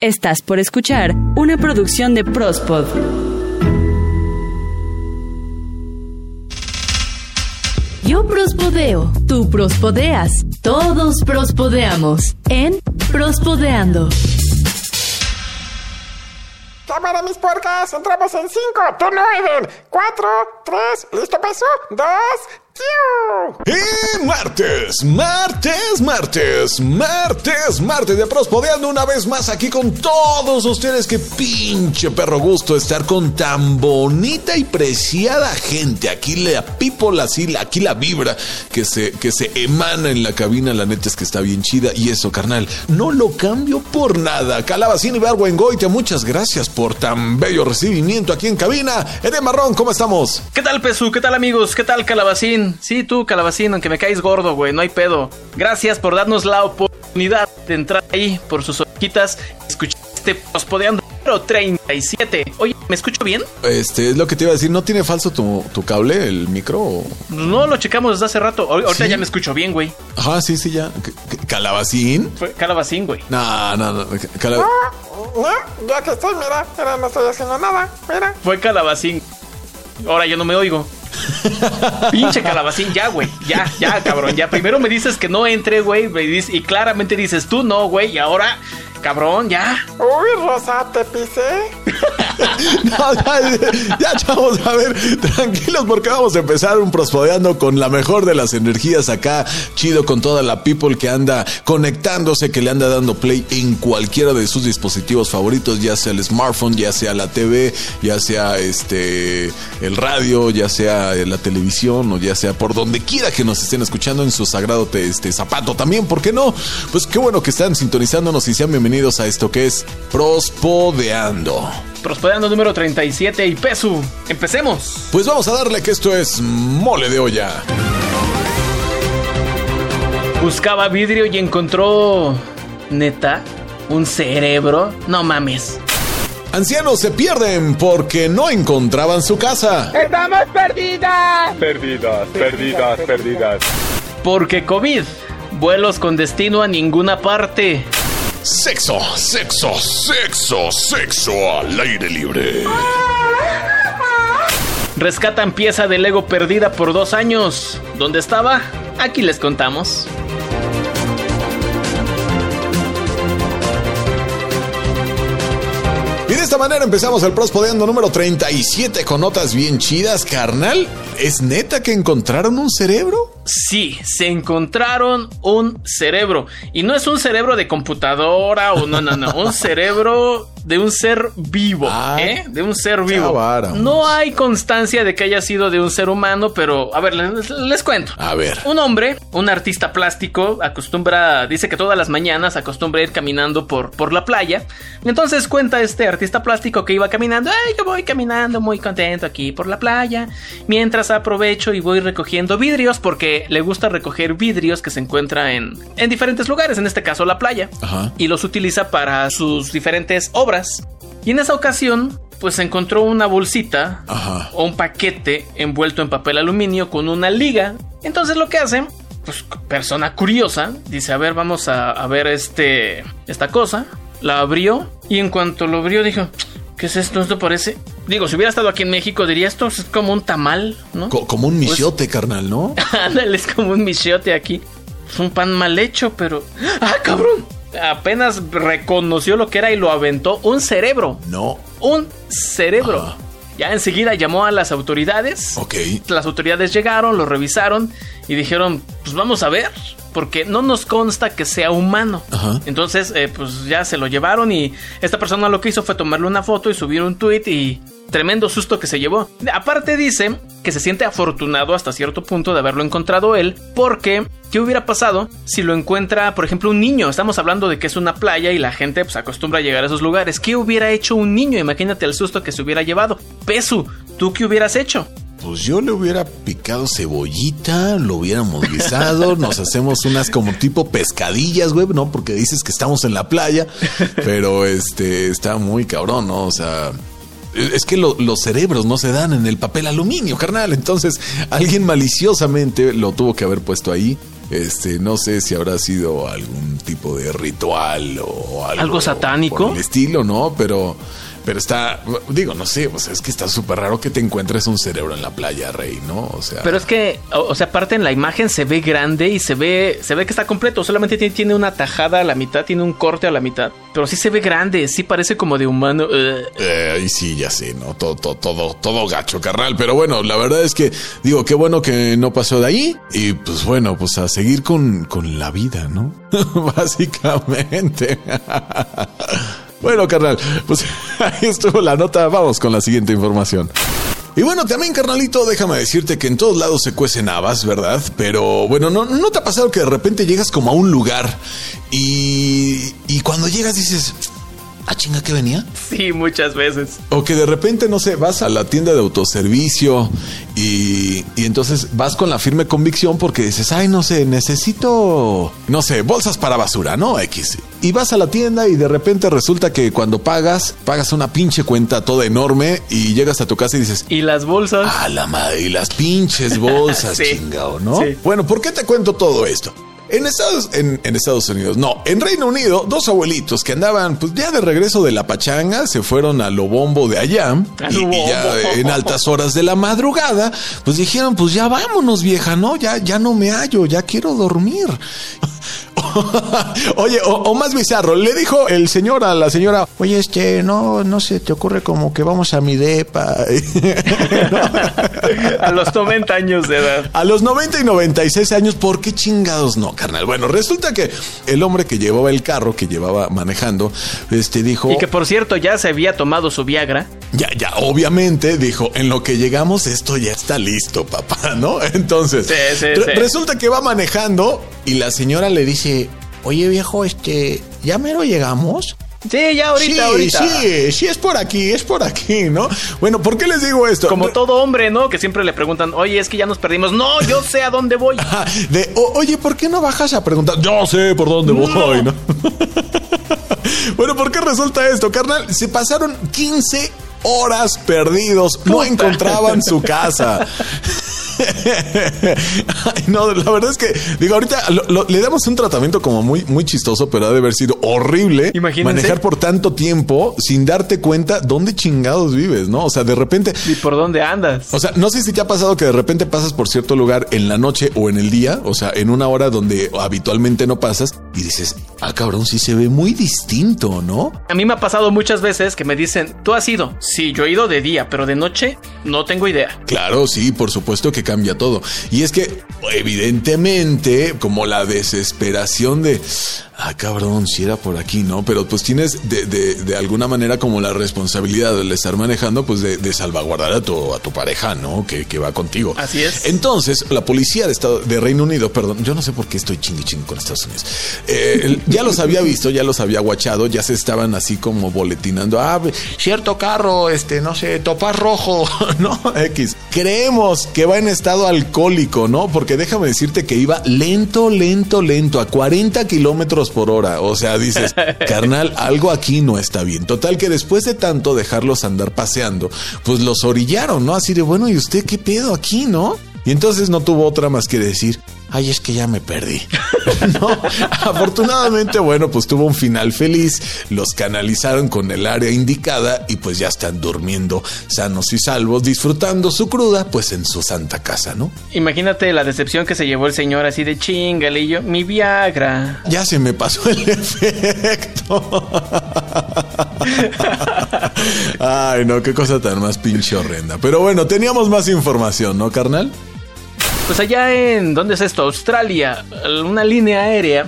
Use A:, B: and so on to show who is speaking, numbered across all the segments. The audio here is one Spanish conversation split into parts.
A: Estás por escuchar una producción de Prospod. Yo prospodeo, tú prospodeas, todos prospodeamos en Prospodeando.
B: Cámara, mis puercas, entramos en 5, turno Eden, 4, 3, listo peso, 2,
C: y martes, martes, martes, martes, martes de Prospodeando una vez más aquí con todos ustedes. Que pinche perro gusto estar con tan bonita y preciada gente. Aquí la people, así, aquí la vibra que se, que se emana en la cabina. La neta es que está bien chida. Y eso, carnal, no lo cambio por nada. Calabacín y Barguengoite, muchas gracias por tan bello recibimiento aquí en cabina. Ede Marrón, ¿cómo estamos?
D: ¿Qué tal, Pesu? ¿Qué tal, amigos? ¿Qué tal, Calabacín? Sí, tú, calabacín, aunque me caes gordo, güey, no hay pedo. Gracias por darnos la oportunidad de entrar ahí por sus escuchar este pospodeando 37. Oye, ¿me escucho bien?
C: Este, es lo que te iba a decir, ¿no tiene falso tu, cable, el micro?
D: No, lo checamos desde hace rato. Ahorita ya me escucho bien, güey.
C: Ajá, sí, sí, ya. ¿Calabacín?
D: Fue calabacín, güey.
C: No, no, no.
B: Calab... No, no, ya que estoy, mira, ahora no estoy haciendo nada, mira.
D: Fue calabacín. Ahora yo no me oigo. Pinche calabacín, ya, güey. Ya, ya, cabrón. Ya primero me dices que no entre, güey. Y claramente dices tú no, güey. Y ahora Cabrón, ya.
B: Uy, Rosa, te pisé.
C: no, ya, ya, chavos, a ver, tranquilos porque vamos a empezar un prospodeando con la mejor de las energías acá, chido con toda la people que anda conectándose, que le anda dando play en cualquiera de sus dispositivos favoritos, ya sea el smartphone, ya sea la TV, ya sea este el radio, ya sea la televisión o ya sea por donde quiera que nos estén escuchando en su sagrado este zapato también, ¿por qué no? Pues qué bueno que están sintonizándonos y sean bienvenidos bienvenidos a esto que es Prospodeando.
D: Prospodeando número 37 y Pesu. Empecemos.
C: Pues vamos a darle que esto es mole de olla.
D: Buscaba vidrio y encontró... Neta, un cerebro. No mames.
C: Ancianos se pierden porque no encontraban su casa.
B: ¡Estamos perdidas!
E: Perdidas, perdidas, perdidas.
D: Porque COVID. Vuelos con destino a ninguna parte.
C: Sexo, sexo, sexo, sexo al aire libre.
D: Rescatan pieza de Lego perdida por dos años. ¿Dónde estaba? Aquí les contamos.
C: Manera empezamos el Prospodeando número 37 con notas bien chidas, carnal. ¿Es neta que encontraron un cerebro?
D: Sí, se encontraron un cerebro. Y no es un cerebro de computadora o no, no, no. Un cerebro de un ser vivo, ¿eh? De un ser vivo. No hay constancia de que haya sido de un ser humano, pero a ver, les, cuento.
C: A ver.
D: Un hombre, un artista plástico, acostumbra, dice que todas las mañanas acostumbra ir caminando por, por la playa. Entonces cuenta este artista plástico que iba caminando, ay, yo voy caminando muy contento aquí por la playa, mientras aprovecho y voy recogiendo vidrios porque le gusta recoger vidrios que se encuentran en, en diferentes lugares, en este caso la playa, y los utiliza para sus diferentes obras y en esa ocasión, pues encontró una bolsita o un paquete envuelto en papel aluminio con una liga. Entonces lo que hace, pues persona curiosa, dice, a ver, vamos a, ver este, esta cosa. La abrió y en cuanto lo abrió dijo, ¿qué es esto? ¿Esto parece? Digo, si hubiera estado aquí en México diría esto es como un tamal, ¿no?
C: como un pues michote, carnal, ¿no?
D: Ándale, es como un michote aquí. Es un pan mal hecho, pero... ¡Ah, cabrón! Apenas reconoció lo que era y lo aventó un cerebro.
C: No.
D: Un cerebro. Ya enseguida llamó a las autoridades.
C: Ok.
D: Las autoridades llegaron, lo revisaron y dijeron, pues vamos a ver, porque no nos consta que sea humano. Entonces, eh, pues ya se lo llevaron y esta persona lo que hizo fue tomarle una foto y subir un tweet y tremendo susto que se llevó. Aparte dice que se siente afortunado hasta cierto punto de haberlo encontrado él, porque ¿qué hubiera pasado si lo encuentra, por ejemplo, un niño? Estamos hablando de que es una playa y la gente pues acostumbra a llegar a esos lugares. ¿Qué hubiera hecho un niño? Imagínate el susto que se hubiera llevado. Pesu, ¿tú qué hubieras hecho?
C: Pues yo le hubiera picado cebollita, lo hubiéramos guisado, nos hacemos unas como tipo pescadillas, güey, ¿no? Porque dices que estamos en la playa, pero este está muy cabrón, ¿no? O sea, es que los cerebros no se dan en el papel aluminio, carnal. Entonces, alguien maliciosamente lo tuvo que haber puesto ahí. Este, no sé si habrá sido algún tipo de ritual o algo.
D: ¿Algo satánico?
C: por el estilo, ¿no? Pero, pero está, digo, no sé, pues es que está súper raro que te encuentres un cerebro en la playa, Rey, ¿no? O sea.
D: Pero es que, o, o sea, aparte en la imagen se ve grande y se ve, se ve que está completo. Solamente tiene, tiene una tajada a la mitad, tiene un corte a la mitad. Pero sí se ve grande, sí parece como de humano. eh.
C: Eh, y sí, ya sé, ¿no? Todo, todo, todo, todo gacho, carnal. Pero bueno, la verdad es que, digo, qué bueno que no pasó de ahí. Y pues bueno, pues a seguir con, con la vida, ¿no? Básicamente. bueno, carnal, pues ahí estuvo la nota. Vamos con la siguiente información. Y bueno, también, carnalito, déjame decirte que en todos lados se cuecen habas, ¿verdad? Pero bueno, ¿no, no te ha pasado que de repente llegas como a un lugar y, y cuando llegas dices, ah, chinga, ¿qué venía?
D: Sí, muchas veces.
C: O que de repente, no sé, vas a la tienda de autoservicio y, y entonces vas con la firme convicción porque dices, ay, no sé, necesito, no sé, bolsas para basura, ¿no? X. Y vas a la tienda y de repente resulta que cuando pagas, pagas una pinche cuenta toda enorme y llegas a tu casa y dices,
D: ¿Y las bolsas?
C: a la madre, y las pinches bolsas,
D: Sí.
C: chingao, ¿no?
D: Sí.
C: Bueno, ¿por qué te cuento todo esto? En Estados, en, en Estados Unidos, no, en Reino Unido, dos abuelitos que andaban, pues ya de regreso de la pachanga, se fueron a lo bombo de allá, y, y ya en altas horas de la madrugada, pues dijeron, pues ya vámonos, vieja, ¿no? Ya, ya no me hallo, ya quiero dormir. Oye, o, o más bizarro, le dijo el señor a la señora, oye, este, no, no se te ocurre como que vamos a mi depa.
D: A los 90 años de edad.
C: A los 90 y 96 años, ¿por qué chingados no, carnal? Bueno, resulta que el hombre que llevaba el carro, que llevaba manejando, este dijo,
D: Y que por cierto ya se había tomado su Viagra.
C: Ya, ya, obviamente, dijo, en lo que llegamos esto ya está listo, papá, ¿no? Entonces,
D: Sí, sí,
C: re-
D: sí.
C: resulta que va manejando y la señora le dice, oye viejo, este, ¿ya mero llegamos?
D: Sí, ya ahorita,
C: sí,
D: ahorita.
C: sí, sí, es por aquí, es por aquí, ¿no? Bueno, ¿por qué les digo esto?
D: Como todo hombre, ¿no? Que siempre le preguntan, oye, es que ya nos perdimos. No, yo sé a dónde voy.
C: De, "O- oye, ¿por qué no bajas a preguntar? Yo sé por dónde voy, ¿no? bueno, ¿por qué resulta esto, carnal? Se pasaron 15 horas perdidos, no encontraban su casa. No, la verdad es que, digo, ahorita lo- lo- le damos un tratamiento como muy, muy chistoso, pero ha de haber sido horrible
D: Imagínense.
C: manejar por tanto tiempo sin darte cuenta dónde chingados vives, ¿no? O sea, de repente,
D: ¿Y por dónde andas?
C: o sea, no sé si te ha pasado que de repente pasas por cierto lugar en la noche o en el día, o sea, en una hora donde habitualmente no pasas y dices, ah, cabrón, sí se ve muy distinto, ¿no?
D: A mí me ha pasado muchas veces que me dicen, ¿tú has ido? Sí, yo he ido de día, pero de noche no tengo idea.
C: Claro, sí, por supuesto que cambia todo. Y es que, evidentemente, como la desesperación de, ah, cabrón, si era por aquí, ¿no? Pero pues tienes de, de- de alguna manera como la responsabilidad de estar manejando, pues de, de salvaguardar a tu, a tu pareja, ¿no? Que, que va contigo.
D: Así es.
C: Entonces, la policía de, Estado, de Reino Unido, perdón, yo no sé por qué estoy chingui chingui con Estados Unidos. Eh, ya los había visto, ya los había guachado, ya se estaban así como boletinando. Ah, cierto carro, este, no sé, topaz rojo, ¿no? X. Creemos que va en estado alcohólico, ¿no? Porque déjame decirte que iba lento, lento, lento, a 40 kilómetros por hora. O sea, dices, carnal, algo aquí no está bien. Total que después de tanto dejarlos andar paseando, pues los orillaron, ¿no? Así de, bueno, ¿y usted qué pedo aquí, no? Y entonces no tuvo otra más que decir, ay, es que ya me perdí. no, afortunadamente, bueno, pues tuvo un final feliz, los canalizaron con el área indicada y pues ya están durmiendo sanos y salvos, disfrutando su cruda, pues en su santa casa, ¿no?
D: Imagínate la decepción que se llevó el señor así de chingale y yo, mi Viagra.
C: Ya se me pasó el efecto. Ay, no, qué cosa tan más pinche horrenda. Pero bueno, teníamos más información, ¿no, carnal?
D: Pues allá en, ¿dónde es esto? Australia, una línea aérea.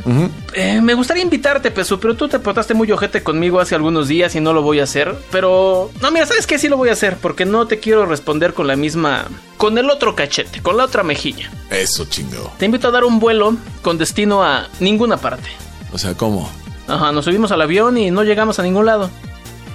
D: Eh, me gustaría invitarte, Peso, pero tú te portaste muy ojete conmigo hace algunos días y no lo voy a hacer. Pero, no, mira, ¿sabes qué? Sí lo voy a hacer, porque no te quiero responder con la misma, con el otro cachete, con la otra mejilla.
C: Eso chingó.
D: Te invito a dar un vuelo con destino a ninguna parte.
C: O sea, ¿cómo?
D: Ajá, nos subimos al avión y no llegamos a ningún lado.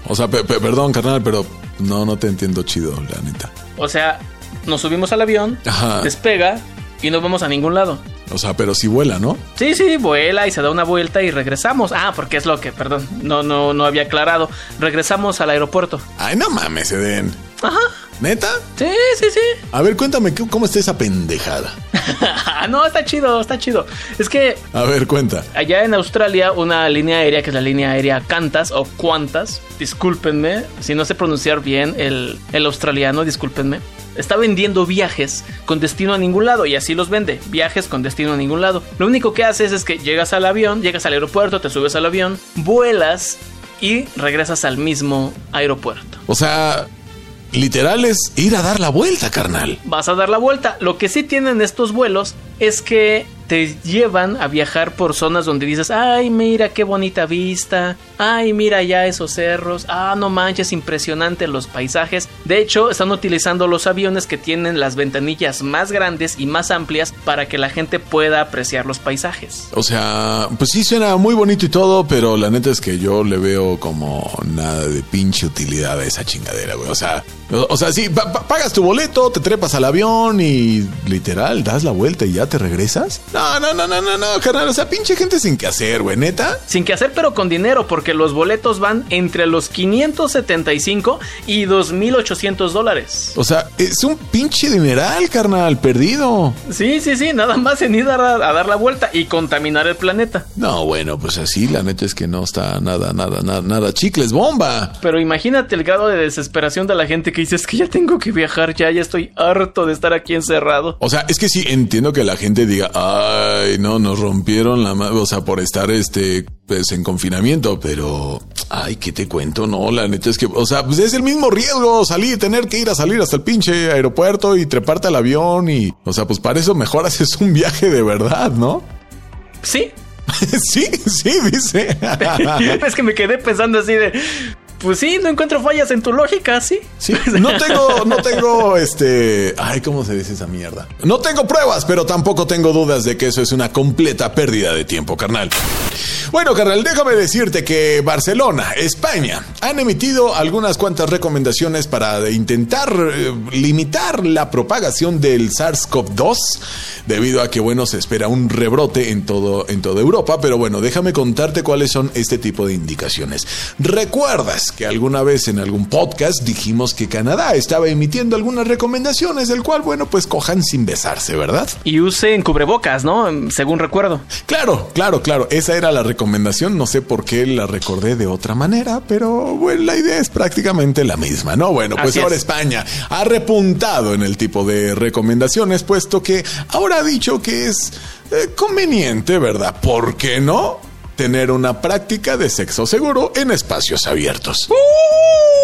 C: O sea, pe- pe- perdón, carnal, pero no, no te entiendo chido, la neta.
D: O sea, nos subimos al avión,
C: Ajá.
D: despega y no vamos a ningún lado.
C: O sea, pero si vuela, ¿no?
D: Sí, sí, vuela y se da una vuelta y regresamos. Ah, porque es lo que, perdón, no, no, no había aclarado. Regresamos al aeropuerto.
C: Ay, no mames, Eden.
D: Ajá.
C: ¿Neta?
D: Sí, sí, sí.
C: A ver, cuéntame ¿qué- cómo está esa pendejada.
D: no, está chido, está chido. Es que
C: A ver, cuenta.
D: allá en Australia, una línea aérea que es la línea aérea Qantas o Qantas, discúlpenme si no sé pronunciar bien el, el australiano, discúlpenme. Está vendiendo viajes con destino a ningún lado y así los vende, viajes con destino a ningún lado. Lo único que haces es que llegas al avión, llegas al aeropuerto, te subes al avión, vuelas y regresas al mismo aeropuerto.
C: O sea, literal es ir a dar la vuelta, carnal.
D: vas a dar la vuelta. Lo que sí tienen estos vuelos es que te llevan a viajar por zonas donde dices, ay, mira qué bonita vista, ay, mira ya esos cerros, ah, no manches, impresionante los paisajes. De hecho, están utilizando los aviones que tienen las ventanillas más grandes y más amplias para que la gente pueda apreciar los paisajes.
C: O sea, pues sí suena muy bonito y todo, pero la neta es que yo le veo como nada de pinche utilidad a esa chingadera, güey. O sea, o, sea, sí, pa- pa- pagas tu boleto, te trepas al avión y literal das la vuelta y ya te regresas. No, no, no, no, no, no, carnal. O sea, pinche gente sin que hacer, güey, neta.
D: Sin que hacer, pero con dinero, porque los boletos van entre los 575 y 2.800 dólares.
C: O sea, es un pinche dineral, carnal, perdido.
D: Sí, sí, sí, nada más en ir a, a dar la vuelta y contaminar el planeta.
C: No, bueno, pues así, la neta es que no está nada, nada, nada, nada chicles, bomba.
D: Pero imagínate el grado de desesperación de la gente que dice, es que ya tengo que viajar, ya, ya estoy harto de estar aquí encerrado.
C: O sea, es que sí entiendo que la gente diga, ay, no, nos rompieron la mano, o sea, por estar este, pues en confinamiento, pero, ay, ¿qué te cuento? No, la neta es que, o sea, pues es el mismo riesgo salir, tener que ir a salir hasta el pinche aeropuerto y treparte al avión y, o sea, pues para eso mejor haces un viaje de verdad, ¿no?
D: Sí,
C: sí, sí, dice.
D: es que me quedé pensando así de, pues sí, no encuentro fallas en tu lógica, sí.
C: Sí, no tengo, no tengo, este, ay, ¿cómo se dice esa mierda? No tengo pruebas, pero tampoco tengo dudas de que eso es una completa pérdida de tiempo, carnal. Bueno, carnal, déjame decirte que Barcelona, España, han emitido algunas cuantas recomendaciones para intentar eh, limitar la propagación del SARS-CoV-2, debido a que, bueno, se espera un rebrote en todo, en toda Europa, pero bueno, déjame contarte cuáles son este tipo de indicaciones. ¿Recuerdas que alguna vez en algún podcast dijimos que Canadá estaba emitiendo algunas recomendaciones, del cual, bueno, pues cojan sin besarse, ¿verdad?
D: Y usen cubrebocas, ¿no? Según recuerdo.
C: Claro, claro, claro, esa era la recomendación, no sé por qué la recordé de otra manera, pero bueno, la idea es prácticamente la misma, ¿no? Bueno, pues
D: Así
C: ahora
D: es.
C: España ha repuntado en el tipo de recomendaciones, puesto que ahora ha dicho que es eh, conveniente, ¿verdad? ¿Por qué no? Tener una práctica de sexo seguro en espacios abiertos.
D: ¡Uh!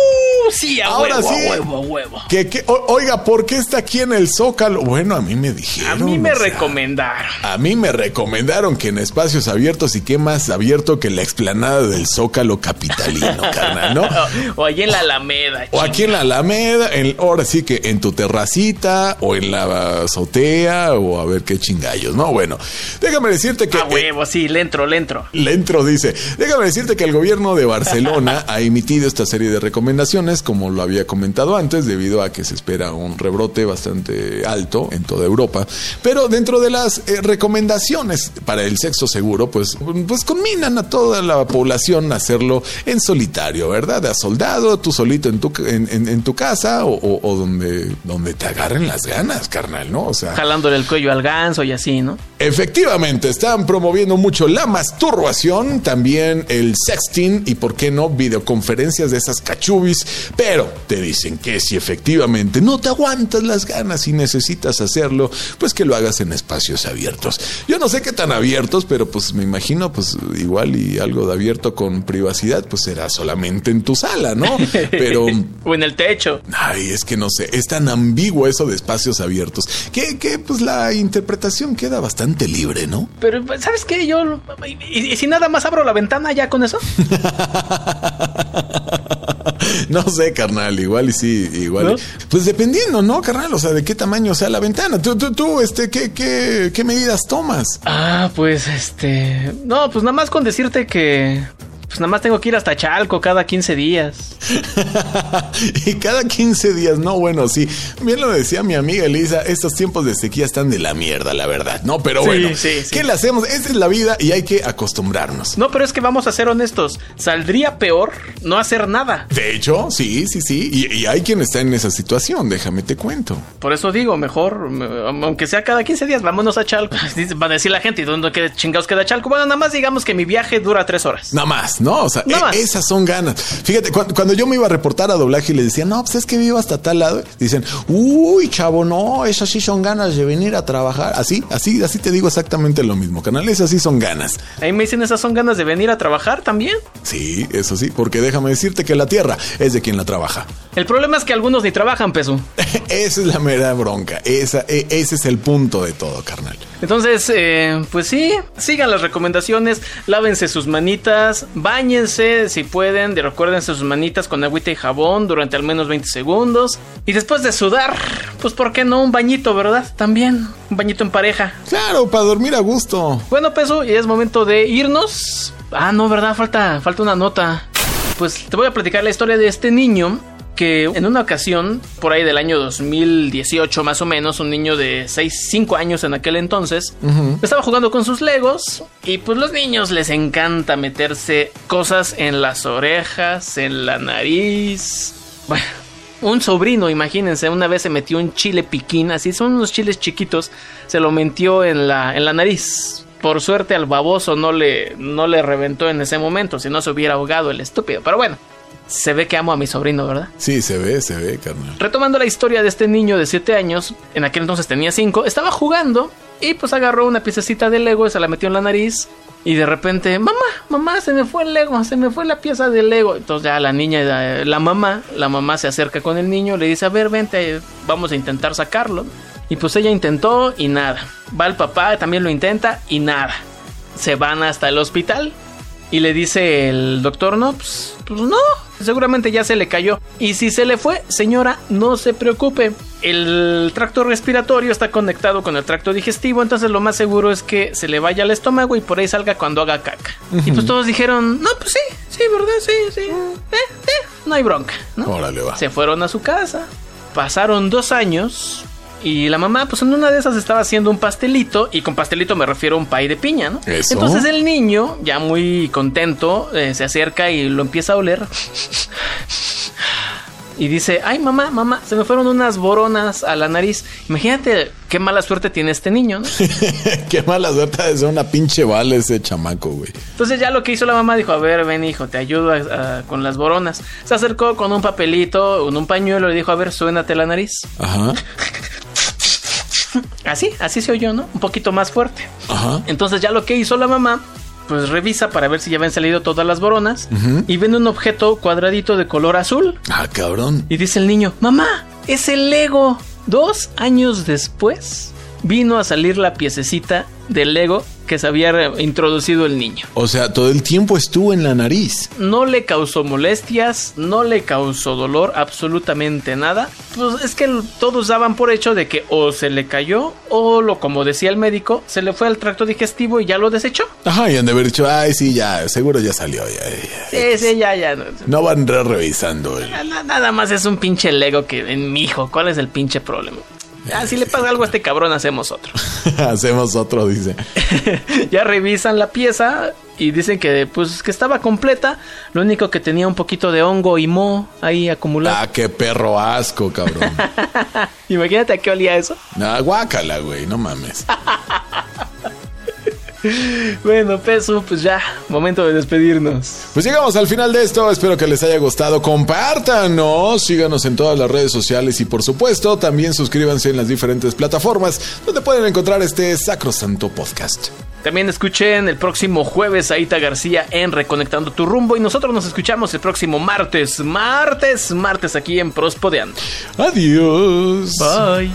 D: Sí, a
C: Ahora
D: huevo,
C: sí.
D: a huevo, a huevo.
C: Que, que- o- oiga, ¿por qué está aquí en el Zócalo? Bueno, a mí me
D: A
C: dijeron.
D: mí me
C: o sea,
D: recomendaron.
C: A mí me recomendaron que en espacios abiertos y qué más abierto que la explanada del Zócalo capitalino, carnal, ¿no?
D: O allí en la Alameda.
C: O aquí en la Alameda, en- ahora sí que en tu terracita o en la azotea o a ver qué chingallos, ¿no? Bueno, déjame decirte que...
D: A
C: eh,
D: huevo, sí, le entro, le entro.
C: Lentro dice, déjame decirte que el gobierno de Barcelona ha emitido esta serie de recomendaciones, como lo había comentado antes, debido a que se espera un rebrote bastante alto en toda Europa. Pero dentro de las eh, recomendaciones para el sexo seguro, pues, pues combinan a toda la población a hacerlo en solitario, ¿verdad? A soldado, tú solito en tu, en, en- en tu casa o, o- o donde, donde te agarren las ganas, carnal, ¿no? O sea...
D: Jalándole el cuello al ganso y así, ¿no?
C: Efectivamente, están promoviendo mucho la masturbación, también el sexting y, por qué no, videoconferencias de esas cachubis. Pero te dicen que si efectivamente no te aguantas las ganas y necesitas hacerlo, pues que lo hagas en espacios abiertos. Yo no sé qué tan abiertos, pero pues me imagino, pues igual y algo de abierto con privacidad, pues será solamente en tu sala, ¿no? Pero.
D: o en el techo.
C: Ay, es que no sé, es tan ambiguo eso de espacios abiertos, que, que pues la interpretación queda bastante libre, ¿no?
D: Pero, ¿sabes qué? Yo. ¿Y, y si nada más abro la ventana ya con eso?
C: No sé, carnal, igual y sí, igual. Pues dependiendo, ¿no, carnal? O sea, de qué tamaño sea la ventana. Tú, tú, tú, este, ¿qué, qué, qué medidas tomas?
D: Ah, pues este. No, pues nada más con decirte que. Pues nada más tengo que ir hasta Chalco cada 15 días.
C: y cada 15 días, no, bueno, sí. Bien lo decía mi amiga Elisa, estos tiempos de sequía están de la mierda, la verdad, ¿no? Pero bueno,
D: sí, sí.
C: ¿qué le hacemos? Esta es la vida y hay que acostumbrarnos.
D: No, pero es que vamos a ser honestos. Saldría peor no hacer nada.
C: De hecho, sí, sí, sí. Y, y hay quien está en esa situación, déjame te cuento.
D: Por eso digo, mejor, me- aunque sea cada 15 días, vámonos a Chalco. Va a decir la gente, ¿y dónde queda- chingados queda Chalco? Bueno, nada más digamos que mi viaje dura 3 horas.
C: Nada más, ¿no? O sea, e- esas son ganas. Fíjate, cu- cuando, yo me iba a reportar a doblaje y le decía, no, pues es que vivo hasta tal lado, dicen, uy, chavo, no, esas sí son ganas de venir a trabajar. Así, así, así te digo exactamente lo mismo, canal. Esas sí son ganas.
D: Ahí me dicen, esas son ganas de venir a trabajar también.
C: Sí, eso sí, porque déjame decirte que la tierra es de quien la trabaja.
D: El problema es que algunos ni trabajan, peso.
C: Esa es la mera bronca. Esa, e- ese es el punto de todo, carnal.
D: Entonces, eh, pues sí, sigan las recomendaciones, lávense sus manitas, bañense si pueden, de- recuérdense sus manitas con agüita y jabón durante al menos 20 segundos. Y después de sudar, pues ¿por qué no un bañito, verdad? También, un bañito en pareja.
C: Claro, para dormir a gusto.
D: Bueno, peso, y es momento de irnos. Ah, no, ¿verdad? Falta, falta una nota. Pues te voy a platicar la historia de este niño en una ocasión, por ahí del año 2018 más o menos, un niño de 6, 5 años en aquel entonces, estaba jugando con sus legos y pues los niños les encanta meterse cosas en las orejas, en la nariz. Bueno, un sobrino, imagínense, una vez se metió un chile piquín, así son unos chiles chiquitos, se lo metió en la, en la nariz. Por suerte al baboso no le, no le reventó en ese momento, si no se hubiera ahogado el estúpido. Pero bueno, se ve que amo a mi sobrino, ¿verdad?
C: Sí, se ve, se ve, carnal.
D: Retomando la historia de este niño de 7 años, en aquel entonces tenía 5, estaba jugando y pues agarró una piececita de Lego y se la metió en la nariz. Y de repente, mamá, mamá, se me fue el Lego, se me fue la pieza de Lego. Entonces ya la niña, la, la mamá, la mamá se acerca con el niño, le dice, a ver, vente, vamos a intentar sacarlo. Y pues ella intentó y nada. Va el papá, también lo intenta y nada. Se van hasta el hospital. Y le dice el doctor, no, pues, pues no, seguramente ya se le cayó. Y si se le fue, señora, no se preocupe. El tracto respiratorio está conectado con el tracto digestivo, entonces lo más seguro es que se le vaya al estómago y por ahí salga cuando haga caca. Y pues todos dijeron, no, pues sí, sí, ¿verdad? Sí, sí. Eh, eh, no hay bronca, ¿no?
C: Órale, va.
D: Se fueron a su casa. Pasaron dos años. Y la mamá, pues en una de esas estaba haciendo un pastelito. Y con pastelito me refiero a un pay de piña, ¿no?
C: Eso.
D: Entonces el niño, ya muy contento, eh, se acerca y lo empieza a oler. Y dice, ay mamá, mamá, se me fueron unas boronas a la nariz. Imagínate qué mala suerte tiene este niño, ¿no?
C: Qué mala suerte de ser una pinche bala ese chamaco, güey.
D: Entonces ya lo que hizo la mamá dijo, a ver, ven hijo, te ayudo a- a- con las boronas. Se acercó con un papelito, con un pañuelo, le dijo, a ver, suénate la nariz.
C: Ajá,
D: Así, así se oyó, ¿no? Un poquito más fuerte.
C: ajá.
D: Entonces ya lo que hizo la mamá, pues revisa para ver si ya habían salido todas las boronas y ven un objeto cuadradito de color azul.
C: Ah, cabrón.
D: Y dice el niño, mamá, es el Lego. Dos años después vino a salir la piececita del Lego que se había introducido el niño.
C: O sea, todo el tiempo estuvo en la nariz.
D: No le causó molestias, no le causó dolor, absolutamente nada. Pues es que todos daban por hecho de que o se le cayó o lo como decía el médico, se le fue al tracto digestivo y ya lo desechó.
C: Ajá, y han de haber dicho, ay, sí, ya, seguro ya salió. Ya, ya".
D: Sí, sí, ya, ya.
C: no- van re- revisando el...
D: na- Nada más es un pinche Lego que en mi hijo. ¿Cuál es el pinche problema? Ah, si le pasa algo a este cabrón, hacemos otro.
C: Hacemos otro, dice.
D: ya revisan la pieza y dicen que pues que estaba completa. Lo único que tenía un poquito de hongo y mo ahí acumulado.
C: Ah, qué perro asco, cabrón.
D: Imagínate a qué olía eso.
C: Nah, guácala, güey, no mames.
D: Bueno, peso, pues ya, momento de despedirnos.
C: Pues llegamos al final de esto, espero que les haya gustado. Compártanos, síganos en todas las redes sociales y por supuesto también suscríbanse en las diferentes plataformas donde pueden encontrar este sacrosanto podcast.
D: También escuchen el próximo jueves a Ita García en Reconectando tu rumbo y nosotros nos escuchamos el próximo martes, martes, martes aquí en Prospodeando.
C: Adiós.
D: Bye.